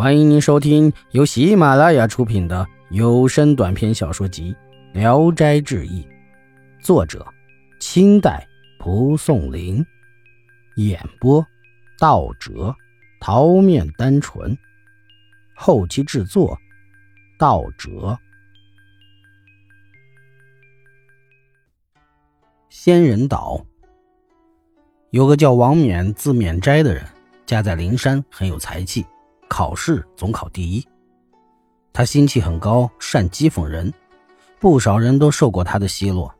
欢迎您收听由喜马拉雅出品的有声短篇小说集《聊斋志异》，作者：清代蒲松龄，演播：道哲、桃面单纯，后期制作：道哲。仙人岛有个叫王冕，字冕斋的人，家在灵山，很有才气。考试总考第一，他心气很高，善讥讽人，不少人都受过他的奚落。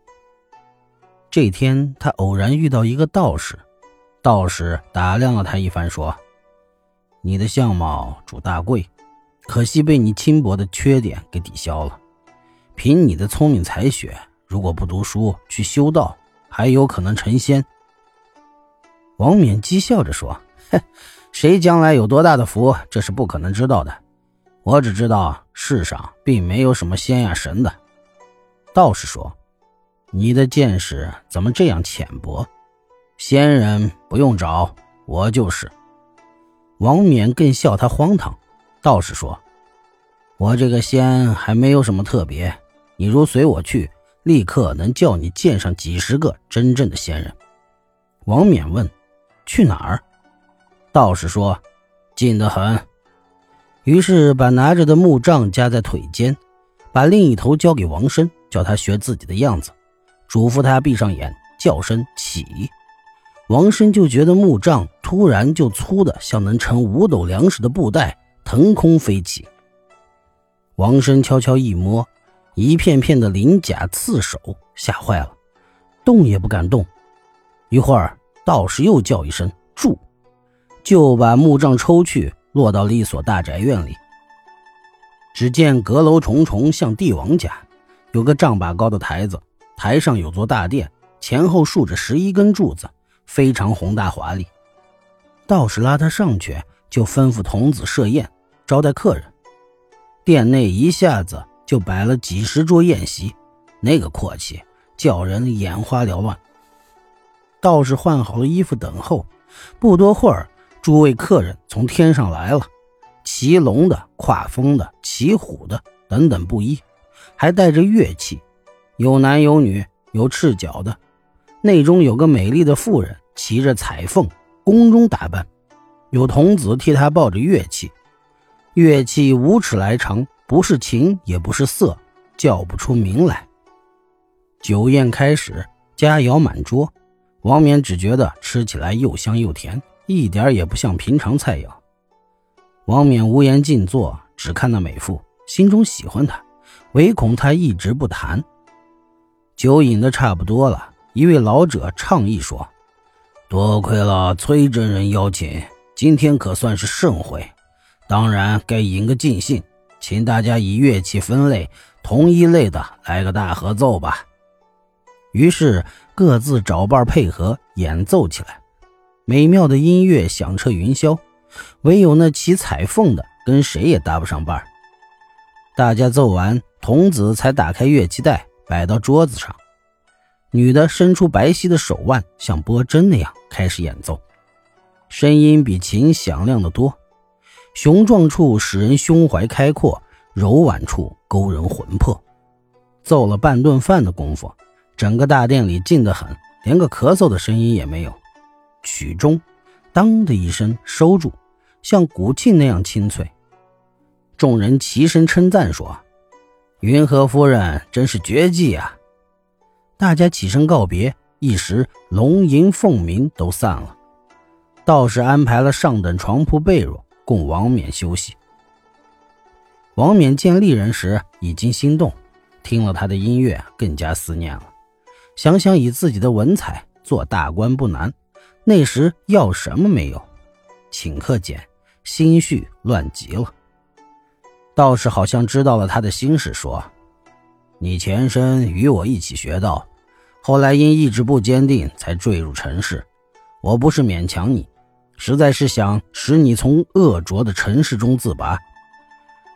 这天，他偶然遇到一个道士，道士打量了他一番，说：“你的相貌主大贵，可惜被你轻薄的缺点给抵消了。凭你的聪明才学，如果不读书去修道，还有可能成仙。”王冕讥笑着说：“哼。”谁将来有多大的福，这是不可能知道的。我只知道世上并没有什么仙呀神的。道士说：“你的见识怎么这样浅薄？仙人不用找，我就是。”王冕更笑他荒唐。道士说：“我这个仙还没有什么特别，你如随我去，立刻能叫你见上几十个真正的仙人。”王冕问：“去哪儿？”道士说：“近得很。”于是把拿着的木杖夹在腿间，把另一头交给王生，叫他学自己的样子，嘱咐他闭上眼，叫声“起”。王生就觉得木杖突然就粗的像能盛五斗粮食的布袋，腾空飞起。王生悄悄一摸，一片片的鳞甲刺手，吓坏了，动也不敢动。一会儿，道士又叫一声“住”。就把木杖抽去，落到了一所大宅院里。只见阁楼重重，像帝王家，有个丈把高的台子，台上有座大殿，前后竖着十一根柱子，非常宏大华丽。道士拉他上去，就吩咐童子设宴招待客人。殿内一下子就摆了几十桌宴席，那个阔气，叫人眼花缭乱。道士换好了衣服等候，不多会儿。诸位客人从天上来了，骑龙的、跨风的、骑虎的等等不一，还带着乐器，有男有女，有赤脚的。内中有个美丽的妇人骑着彩凤，宫中打扮，有童子替她抱着乐器，乐器五尺来长，不是琴也不是瑟，叫不出名来。酒宴开始，佳肴满桌，王冕只觉得吃起来又香又甜。一点也不像平常菜肴。王冕无言静坐，只看那美妇，心中喜欢她，唯恐她一直不谈。酒饮的差不多了，一位老者倡议说：“多亏了崔真人邀请，今天可算是盛会，当然该饮个尽兴，请大家以乐器分类，同一类的来个大合奏吧。”于是各自找伴配合演奏起来。美妙的音乐响彻云霄，唯有那骑彩凤的跟谁也搭不上伴儿大家奏完，童子才打开乐器袋，摆到桌子上。女的伸出白皙的手腕，像拨针那样开始演奏，声音比琴响亮得多。雄壮处使人胸怀开阔，柔婉处勾人魂魄。奏了半顿饭的功夫，整个大殿里静得很，连个咳嗽的声音也没有。曲终，当的一声收住，像鼓磬那样清脆。众人齐声称赞说：“云和夫人真是绝技啊！”大家起身告别，一时龙吟凤鸣都散了。道士安排了上等床铺被褥供王冕休息。王冕见丽人时已经心动，听了他的音乐更加思念了。想想以自己的文采做大官不难。那时要什么没有，顷刻间心绪乱极了。道士好像知道了他的心事，说：“你前身与我一起学道，后来因意志不坚定才坠入尘世。我不是勉强你，实在是想使你从恶浊的尘世中自拔。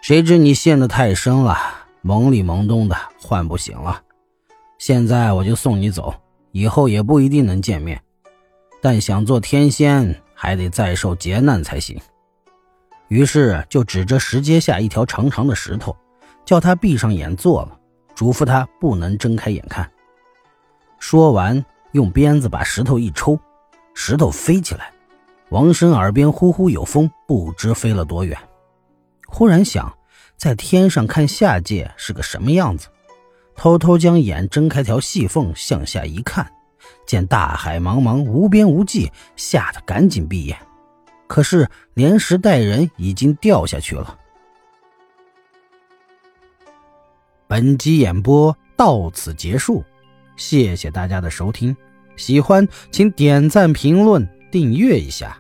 谁知你陷得太深了，懵里懵懂的，唤不醒了。现在我就送你走，以后也不一定能见面。”但想做天仙，还得再受劫难才行。于是就指着石阶下一条长长的石头，叫他闭上眼坐了，嘱咐他不能睁开眼看。说完，用鞭子把石头一抽，石头飞起来。王生耳边呼呼有风，不知飞了多远。忽然想，在天上看下界是个什么样子，偷偷将眼睁开条细缝向下一看。见大海茫茫，无边无际，吓得赶紧闭眼。可是连时带人已经掉下去了。本集演播到此结束，谢谢大家的收听。喜欢请点赞、评论、订阅一下。